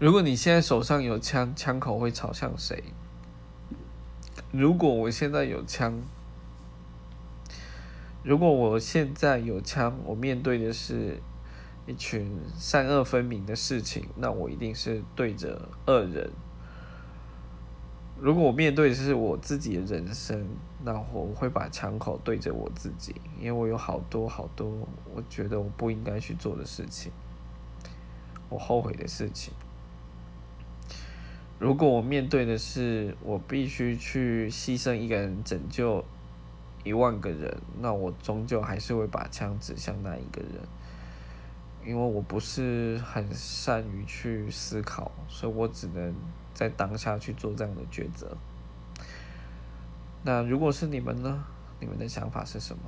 如果你现在手上有枪，枪口会朝向谁？如果我现在有枪，如果我现在有枪，我面对的是一群善恶分明的事情，那我一定是对着恶人。如果我面对的是我自己的人生，那我会把枪口对着我自己，因为我有好多好多我觉得我不应该去做的事情，我后悔的事情。如果我面对的是我必须去牺牲一个人拯救一万个人，那我终究还是会把枪指向那一个人，因为我不是很善于去思考，所以我只能在当下去做这样的抉择。那如果是你们呢？你们的想法是什么？